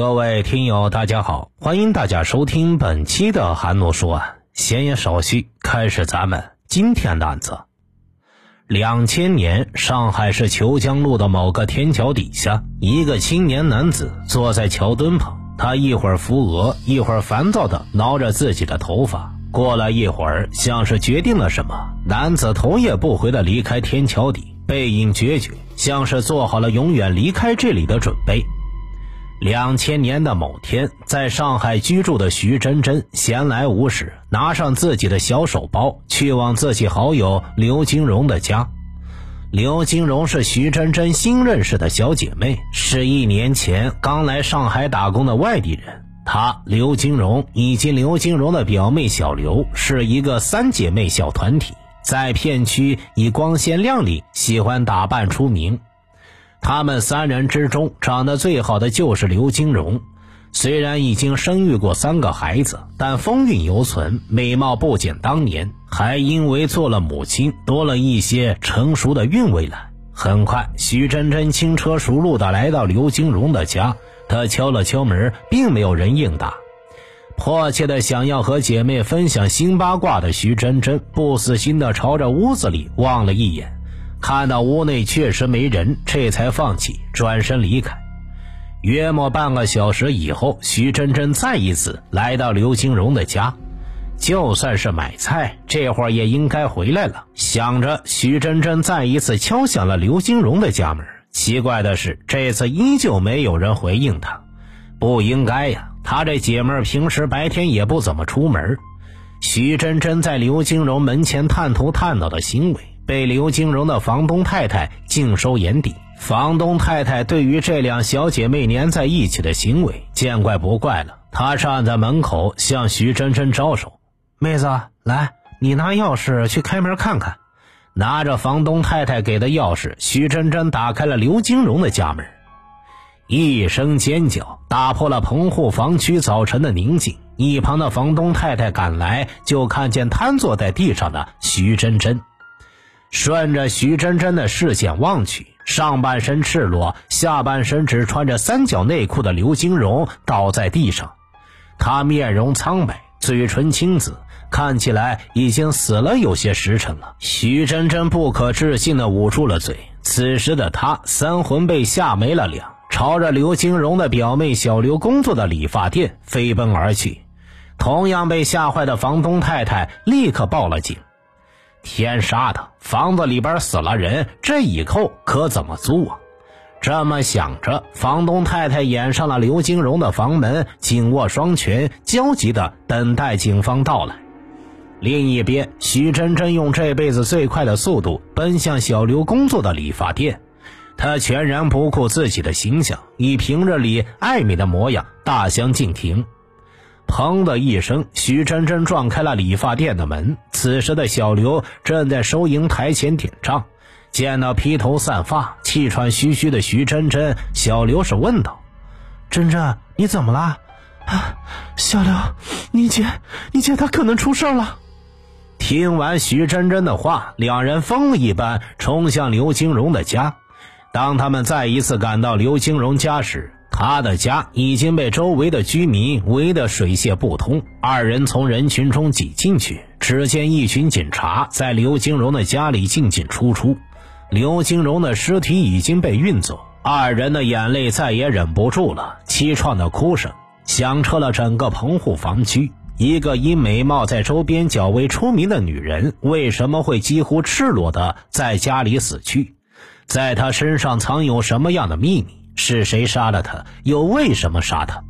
各位听友，大家好，欢迎大家收听本期的韩诺说案。闲言少叙，开始咱们今天的案子。两千年，上海市虬江路的某个天桥底下，一个青年男子坐在桥墩旁，他一会儿扶额，一会儿烦躁地挠着自己的头发。过了一会儿，像是决定了什么，男子头也不回地离开天桥底，背影决绝，像是做好了永远离开这里的准备。两千年的某天，在上海居住的徐真真闲来无事，拿上自己的小手包，去往自己好友刘金荣的家。刘金荣是徐真真新认识的小姐妹，是一年前刚来上海打工的外地人。她刘金荣以及刘金荣的表妹小刘是一个三姐妹小团体，在片区以光鲜亮丽、喜欢打扮出名。他们三人之中，长得最好的就是刘金荣。虽然已经生育过三个孩子，但风韵犹存，美貌不减当年，还因为做了母亲，多了一些成熟的韵味来。很快，徐真真轻车熟路地来到刘金荣的家，她敲了敲门，并没有人应答。迫切地想要和姐妹分享新八卦的徐真真，不死心地朝着屋子里望了一眼。看到屋内确实没人，这才放弃，转身离开。约莫半个小时以后，徐真真再一次来到刘金荣的家。就算是买菜，这会儿也应该回来了。想着，徐真真再一次敲响了刘金荣的家门。奇怪的是，这次依旧没有人回应他。不应该呀，他这姐们平时白天也不怎么出门。徐真真在刘金荣门前探头探脑的行为。被刘金荣的房东太太尽收眼底。房东太太对于这两小姐妹粘在一起的行为见怪不怪了。她站在门口向徐真真招手：“妹子，来，你拿钥匙去开门看看。”拿着房东太太给的钥匙，徐真真打开了刘金荣的家门。一声尖叫打破了棚户房区早晨的宁静。一旁的房东太太赶来，就看见瘫坐在地上的徐真真。顺着徐真真的视线望去，上半身赤裸，下半身只穿着三角内裤的刘金荣倒在地上，他面容苍白，嘴唇青紫，看起来已经死了有些时辰了。徐真真不可置信地捂住了嘴。此时的他三魂被吓没了两，朝着刘金荣的表妹小刘工作的理发店飞奔而去。同样被吓坏的房东太太立刻报了警。天杀的，房子里边死了人，这以后可怎么租啊？这么想着，房东太太掩上了刘金荣的房门，紧握双拳，焦急地等待警方到来。另一边，徐真真用这辈子最快的速度奔向小刘工作的理发店，她全然不顾自己的形象，以平日里爱美的模样大相径庭。砰的一声，徐真真撞开了理发店的门。此时的小刘正在收银台前点账，见到披头散发、气喘吁吁的徐真真，小刘是问道：“真真，你怎么了？”啊，小刘，你姐，你姐她可能出事了。听完徐真真的话，两人疯了一般冲向刘金荣的家。当他们再一次赶到刘金荣家时，他的家已经被周围的居民围得水泄不通。二人从人群中挤进去，只见一群警察在刘金荣的家里进进出出。刘金荣的尸体已经被运走，二人的眼泪再也忍不住了，凄怆的哭声响彻了整个棚户房区。一个因美貌在周边较为出名的女人，为什么会几乎赤裸的在家里死去？在她身上藏有什么样的秘密？是谁杀了他？又为什么杀他？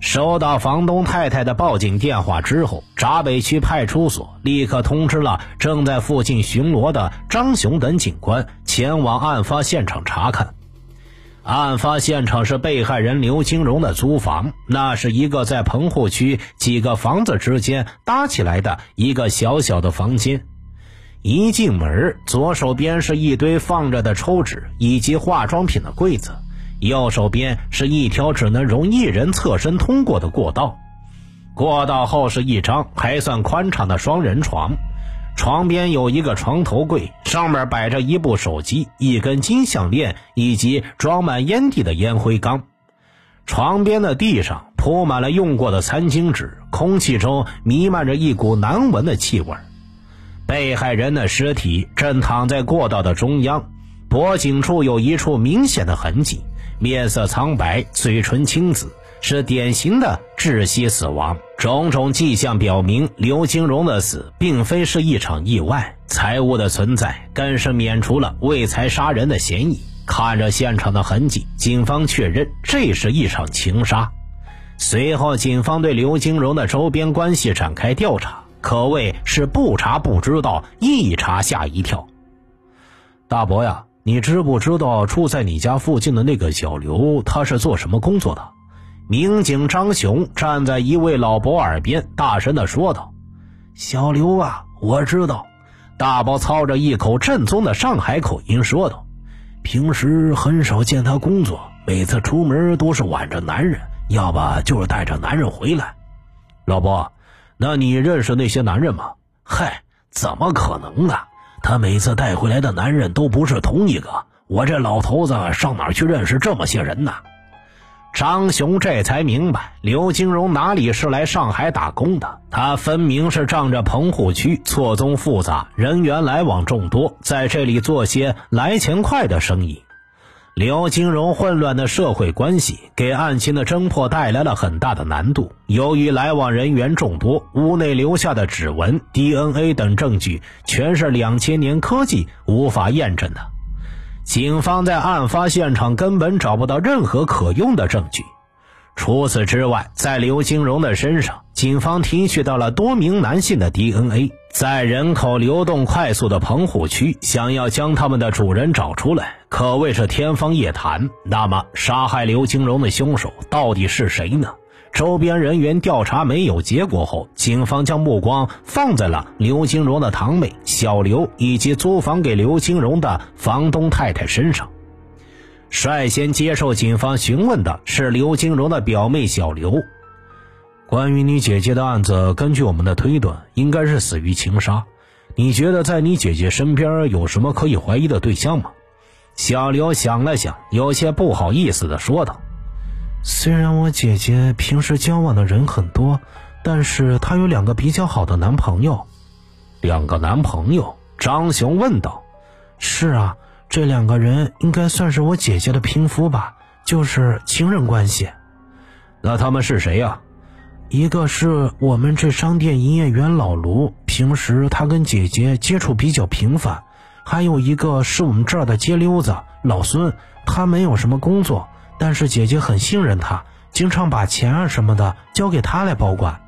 收到房东太太的报警电话之后，闸北区派出所立刻通知了正在附近巡逻的张雄等警官，前往案发现场查看。案发现场是被害人刘金荣的租房，那是一个在棚户区几个房子之间搭起来的一个小小的房间。一进门，左手边是一堆放着的抽纸以及化妆品的柜子。右手边是一条只能容一人侧身通过的过道，过道后是一张还算宽敞的双人床，床边有一个床头柜，上面摆着一部手机、一根金项链以及装满烟蒂的烟灰缸。床边的地上铺满了用过的餐巾纸，空气中弥漫着一股难闻的气味。被害人的尸体正躺在过道的中央，脖颈处有一处明显的痕迹，面色苍白，嘴唇青紫，是典型的窒息死亡。种种迹象表明，刘金荣的死并非是一场意外，财物的存在更是免除了为财杀人的嫌疑。看着现场的痕迹，警方确认这是一场情杀。随后，警方对刘金荣的周边关系展开调查。可谓是不查不知道，一查吓一跳。大伯呀，你知不知道住在你家附近的那个小刘，他是做什么工作的？民警张雄站在一位老伯耳边，大声的说道：“小刘啊，我知道。”大伯操着一口正宗的上海口音说道：“平时很少见他工作，每次出门都是挽着男人，要不就是带着男人回来。”老伯。那你认识那些男人吗？嗨，怎么可能呢？他每次带回来的男人都不是同一个。我这老头子上哪去认识这么些人呢？张雄这才明白，刘金荣哪里是来上海打工的？他分明是仗着棚户区错综复杂、人员来往众多，在这里做些来钱快的生意。刘金荣混乱的社会关系给案情的侦破带来了很大的难度。由于来往人员众多，屋内留下的指纹、DNA 等证据全是两千年科技无法验证的，警方在案发现场根本找不到任何可用的证据。除此之外，在刘金荣的身上，警方提取到了多名男性的 DNA。在人口流动快速的棚户区，想要将他们的主人找出来，可谓是天方夜谭。那么，杀害刘金荣的凶手到底是谁呢？周边人员调查没有结果后，警方将目光放在了刘金荣的堂妹小刘以及租房给刘金荣的房东太太身上。率先接受警方询问的是刘金荣的表妹小刘。关于你姐姐的案子，根据我们的推断，应该是死于情杀。你觉得在你姐姐身边有什么可以怀疑的对象吗？小刘想了想，有些不好意思的说道：“虽然我姐姐平时交往的人很多，但是她有两个比较好的男朋友。”两个男朋友？张雄问道。“是啊，这两个人应该算是我姐姐的平夫吧，就是情人关系。”那他们是谁呀？一个是我们这商店营业员老卢，平时他跟姐姐接触比较频繁；还有一个是我们这儿的街溜子老孙，他没有什么工作，但是姐姐很信任他，经常把钱啊什么的交给他来保管。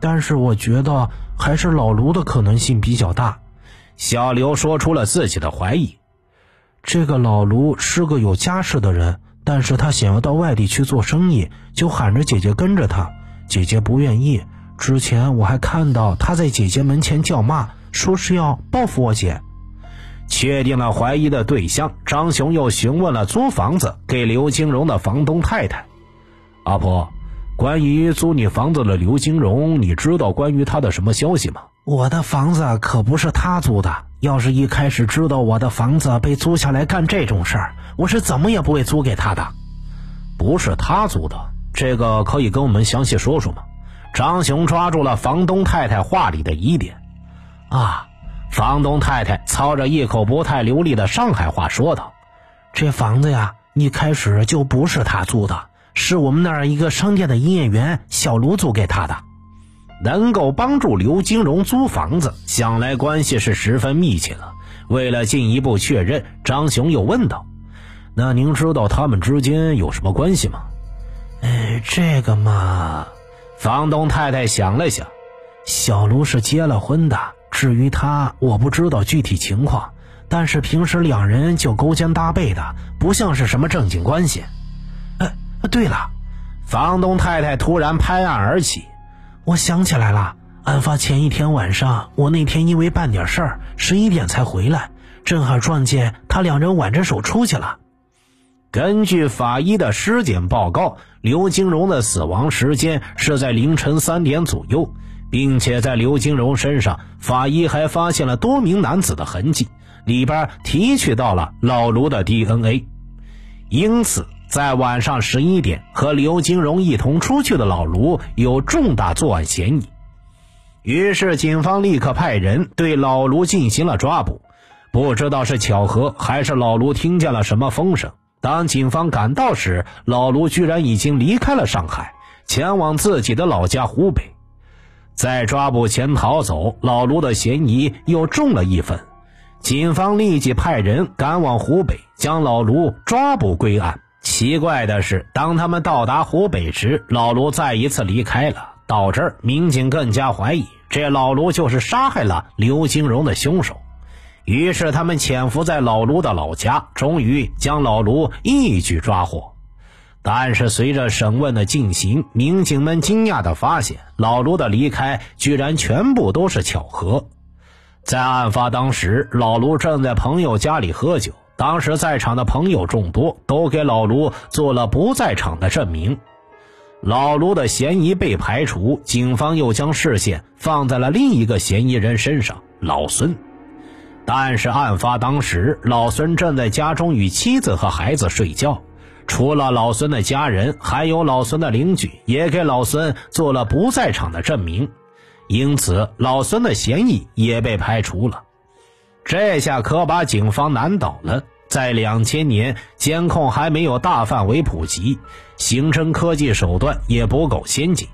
但是我觉得还是老卢的可能性比较大。小刘说出了自己的怀疑。这个老卢是个有家室的人，但是他想要到外地去做生意，就喊着姐姐跟着他。姐姐不愿意。之前我还看到他在姐姐门前叫骂，说是要报复我姐。确定了怀疑的对象，张雄又询问了租房子给刘金荣的房东太太：“阿婆，关于租你房子的刘金荣，你知道关于他的什么消息吗？”“我的房子可不是他租的。要是一开始知道我的房子被租下来干这种事儿，我是怎么也不会租给他的。不是他租的。”这个可以跟我们详细说说吗？张雄抓住了房东太太话里的疑点。啊，房东太太操着一口不太流利的上海话说道：“这房子呀，一开始就不是他租的，是我们那儿一个商店的营业员小卢租给他的。能够帮助刘金荣租房子，想来关系是十分密切的。为了进一步确认，张雄又问道：‘那您知道他们之间有什么关系吗？’”这个嘛，房东太太想了想，小卢是结了婚的。至于他，我不知道具体情况，但是平时两人就勾肩搭背的，不像是什么正经关系。哎，对了，房东太太突然拍案而起，我想起来了，案发前一天晚上，我那天因为办点事儿，十一点才回来，正好撞见他两人挽着手出去了。根据法医的尸检报告，刘金荣的死亡时间是在凌晨三点左右，并且在刘金荣身上，法医还发现了多名男子的痕迹，里边提取到了老卢的 DNA。因此，在晚上十一点和刘金荣一同出去的老卢有重大作案嫌疑。于是，警方立刻派人对老卢进行了抓捕。不知道是巧合还是老卢听见了什么风声，当警方赶到时，老卢居然已经离开了上海，前往自己的老家湖北。在抓捕前逃走，老卢的嫌疑又重了一分。警方立即派人赶往湖北，将老卢抓捕归案。奇怪的是，当他们到达湖北时，老卢再一次离开了。到这儿，民警更加怀疑这老卢就是杀害了刘金荣的凶手。于是，他们潜伏在老卢的老家，终于将老卢一举抓获。但是，随着审问的进行，民警们惊讶地发现，老卢的离开居然全部都是巧合。在案发当时，老卢正在朋友家里喝酒，当时在场的朋友众多，都给老卢做了不在场的证明。老卢的嫌疑被排除，警方又将视线放在了另一个嫌疑人身上——老孙。但是案发当时，老孙正在家中与妻子和孩子睡觉，除了老孙的家人，还有老孙的邻居也给老孙做了不在场的证明，因此老孙的嫌疑也被排除了。这下可把警方难倒了。在两千年，监控还没有大范围普及，刑侦科技手段也不够先进，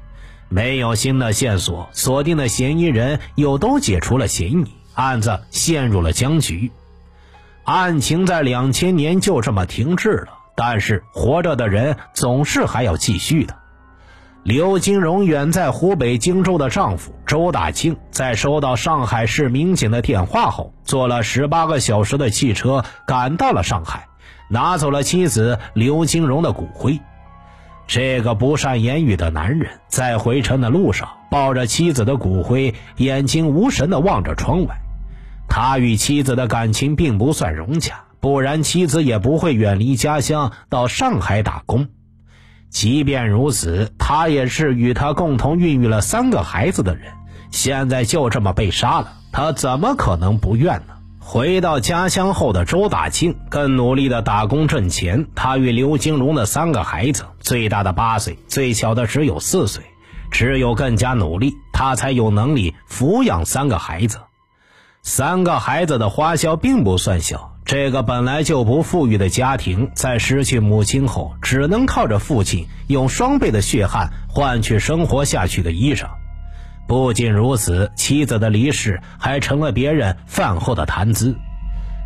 没有新的线索，锁定的嫌疑人又都解除了嫌疑，案子陷入了僵局。案情在两千年就这么停滞了，但是活着的人总是还要继续的。刘金荣远在湖北荆州的丈夫周大庆，在收到上海市民警的电话后，坐了十八个小时的汽车赶到了上海，拿走了妻子刘金荣的骨灰。这个不善言语的男人在回程的路上，抱着妻子的骨灰，眼睛无神地望着窗外。他与妻子的感情并不算融洽，不然妻子也不会远离家乡到上海打工。即便如此，他也是与他共同孕育了三个孩子的人，现在就这么被杀了，他怎么可能不怨呢？回到家乡后的周大庆更努力的打工挣钱。他与刘金荣的三个孩子，最大的八岁，最小的只有四岁，只有更加努力，他才有能力抚养三个孩子。三个孩子的花销并不算小。这个本来就不富裕的家庭，在失去母亲后，只能靠着父亲用双倍的血汗换取生活下去的衣裳。不仅如此，妻子的离世还成了别人饭后的谈资。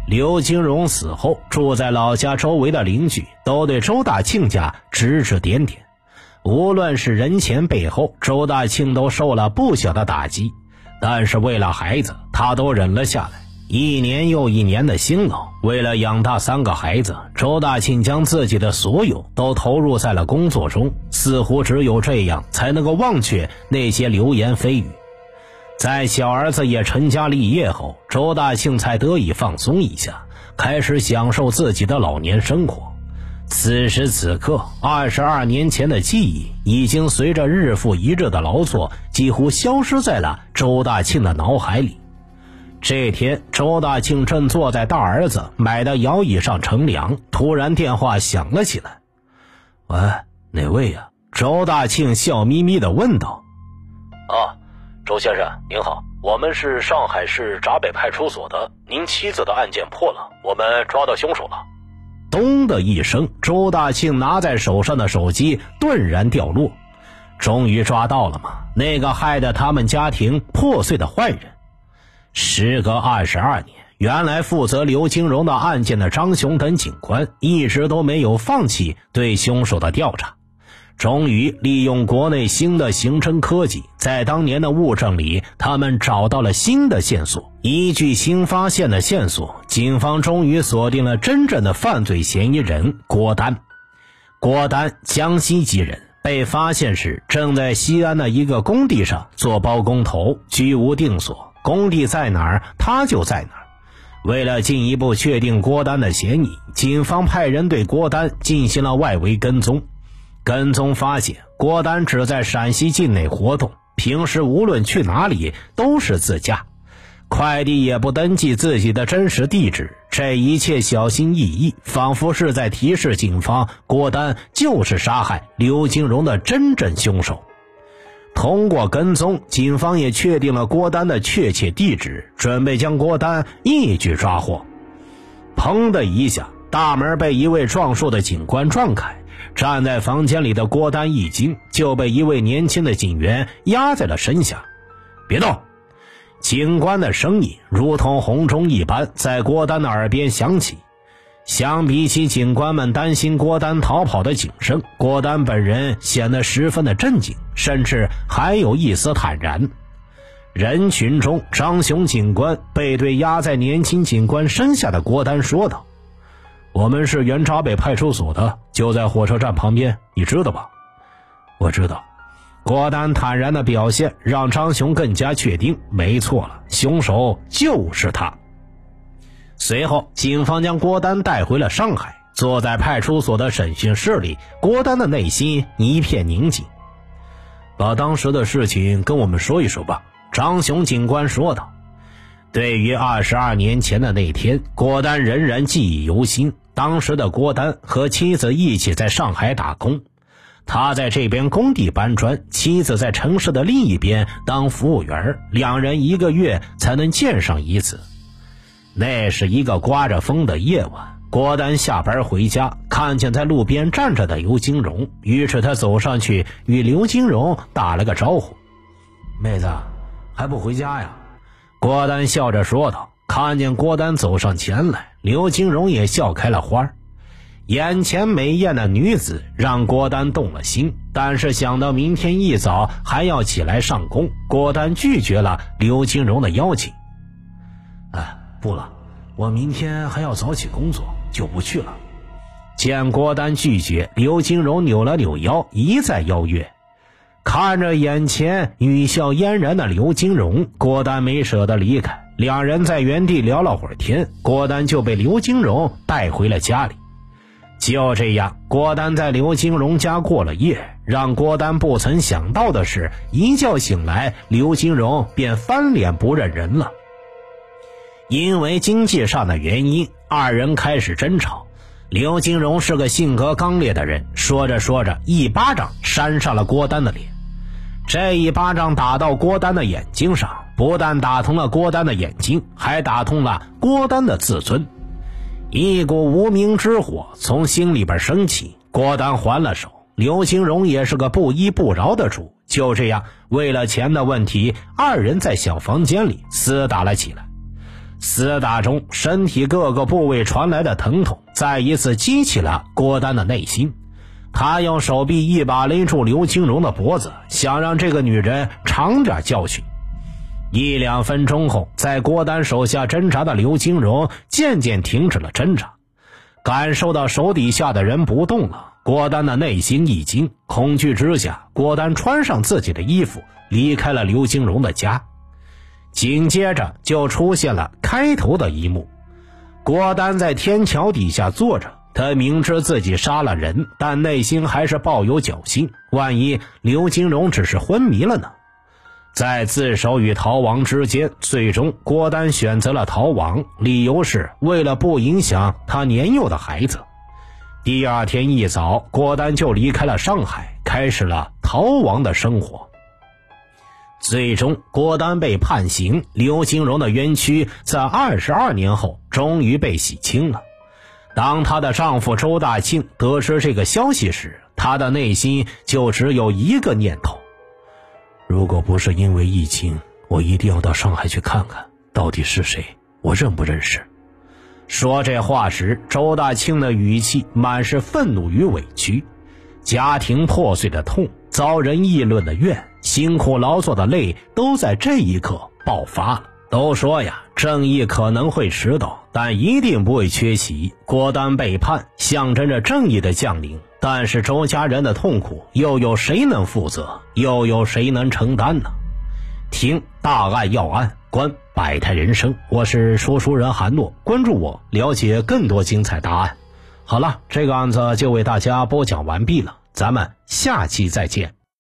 刘金荣死后，住在老家周围的邻居都对周大庆家指指点点。无论是人前背后，周大庆都受了不小的打击，但是为了孩子，他都忍了下来。一年又一年的辛劳，为了养大三个孩子，周大庆将自己的所有都投入在了工作中，似乎只有这样才能够忘却那些流言蜚语。在小儿子也成家立业后，周大庆才得以放松一下，开始享受自己的老年生活。此时此刻，二十二年前的记忆已经随着日复一日的劳作，几乎消失在了周大庆的脑海里。这天，周大庆正坐在大儿子买的摇椅上乘凉，突然电话响了起来。“喂，哪位呀？”周大庆笑眯眯地问道。“啊，周先生您好，我们是上海市闸北派出所的，您妻子的案件破了，我们抓到凶手了。”咚的一声，周大庆拿在手上的手机顿然掉落。终于抓到了吗？那个害得他们家庭破碎的坏人。时隔二十二年，原来负责刘金荣的案件的张雄等警官一直都没有放弃对凶手的调查。终于，利用国内新的刑侦科技，在当年的物证里，他们找到了新的线索。依据新发现的线索，警方终于锁定了真正的犯罪嫌疑人郭丹。郭丹，江西籍人，被发现时正在西安的一个工地上做包工头，居无定所。工地在哪儿，他就在哪儿。为了进一步确定郭丹的嫌疑，警方派人对郭丹进行了外围跟踪。跟踪发现，郭丹只在陕西境内活动，平时无论去哪里都是自驾。快递也不登记自己的真实地址，这一切小心翼翼，仿佛是在提示警方，郭丹就是杀害刘金荣的真正凶手。通过跟踪，警方也确定了郭丹的确切地址，准备将郭丹一举抓获。砰的一下，大门被一位壮硕的警官撞开，站在房间里的郭丹一惊，就被一位年轻的警员压在了身下。别动！警官的声音如同洪钟一般在郭丹的耳边响起。相比起警官们担心郭丹逃跑的警声，郭丹本人显得十分的镇静，甚至还有一丝坦然。人群中，张雄警官背对压在年轻警官身下的郭丹说道：“我们是原闸北派出所的，就在火车站旁边，你知道吧？”“我知道。”郭丹坦然的表现让张雄更加确定，没错了，凶手就是他。随后，警方将郭丹带回了上海。坐在派出所的审讯室里，郭丹的内心一片宁静。把当时的事情跟我们说一说吧，张雄警官说道。对于二十二年前的那天，郭丹仍然记忆犹新。当时的郭丹和妻子一起在上海打工，他在这边工地搬砖，妻子在城市的另一边当服务员，两人一个月才能见上一次。那是一个刮着风的夜晚，郭丹下班回家，看见在路边站着的刘金荣，于是他走上去与刘金荣打了个招呼：“妹子，还不回家呀？”郭丹笑着说道。看见郭丹走上前来，刘金荣也笑开了花。眼前美艳的女子让郭丹动了心，但是想到明天一早还要起来上工，郭丹拒绝了刘金荣的邀请。哎。不了，我明天还要早起工作，就不去了。见郭丹拒绝，刘金荣扭了扭腰，一再邀约。看着眼前语笑嫣然的刘金荣，郭丹没舍得离开。两人在原地聊了会儿天，郭丹就被刘金荣带回了家里。就这样，郭丹在刘金荣家过了夜。让郭丹不曾想到的是，一觉醒来，刘金荣便翻脸不认人了。因为经济上的原因，二人开始争吵。刘金荣是个性格刚烈的人，说着说着，一巴掌扇上了郭丹的脸。这一巴掌打到郭丹的眼睛上，不但打通了郭丹的眼睛，还打通了郭丹的自尊。一股无名之火从心里边升起，郭丹还了手。刘金荣也是个不依不饶的主，就这样，为了钱的问题，二人在小房间里厮打了起来。厮打中，身体各个部位传来的疼痛，再一次激起了郭丹的内心。他用手臂一把勒住刘金荣的脖子，想让这个女人尝点教训。一两分钟后，在郭丹手下挣扎的刘金荣渐渐停止了挣扎，感受到手底下的人不动了，郭丹的内心一惊，恐惧之下，郭丹穿上自己的衣服，离开了刘金荣的家。紧接着就出现了开头的一幕，郭丹在天桥底下坐着，他明知自己杀了人，但内心还是抱有侥幸，万一刘金荣只是昏迷了呢？在自首与逃亡之间，最终郭丹选择了逃亡，理由是为了不影响他年幼的孩子。第二天一早，郭丹就离开了上海，开始了逃亡的生活。最终，郭丹被判刑，刘金荣的冤屈在二十二年后终于被洗清了。当她的丈夫周大庆得知这个消息时，他的内心就只有一个念头：如果不是因为疫情，我一定要到上海去看看到底是谁，我认不认识。说这话时，周大庆的语气满是愤怒与委屈，家庭破碎的痛，遭人议论的怨。辛苦劳作的泪都在这一刻爆发了。都说呀，正义可能会迟到，但一定不会缺席。郭丹背叛，象征着正义的降临。但是周家人的痛苦，又有谁能负责？又有谁能承担呢？听大案要案，观百态人生。我是说书人韩诺，关注我，了解更多精彩答案。好了，这个案子就为大家播讲完毕了，咱们下期再见。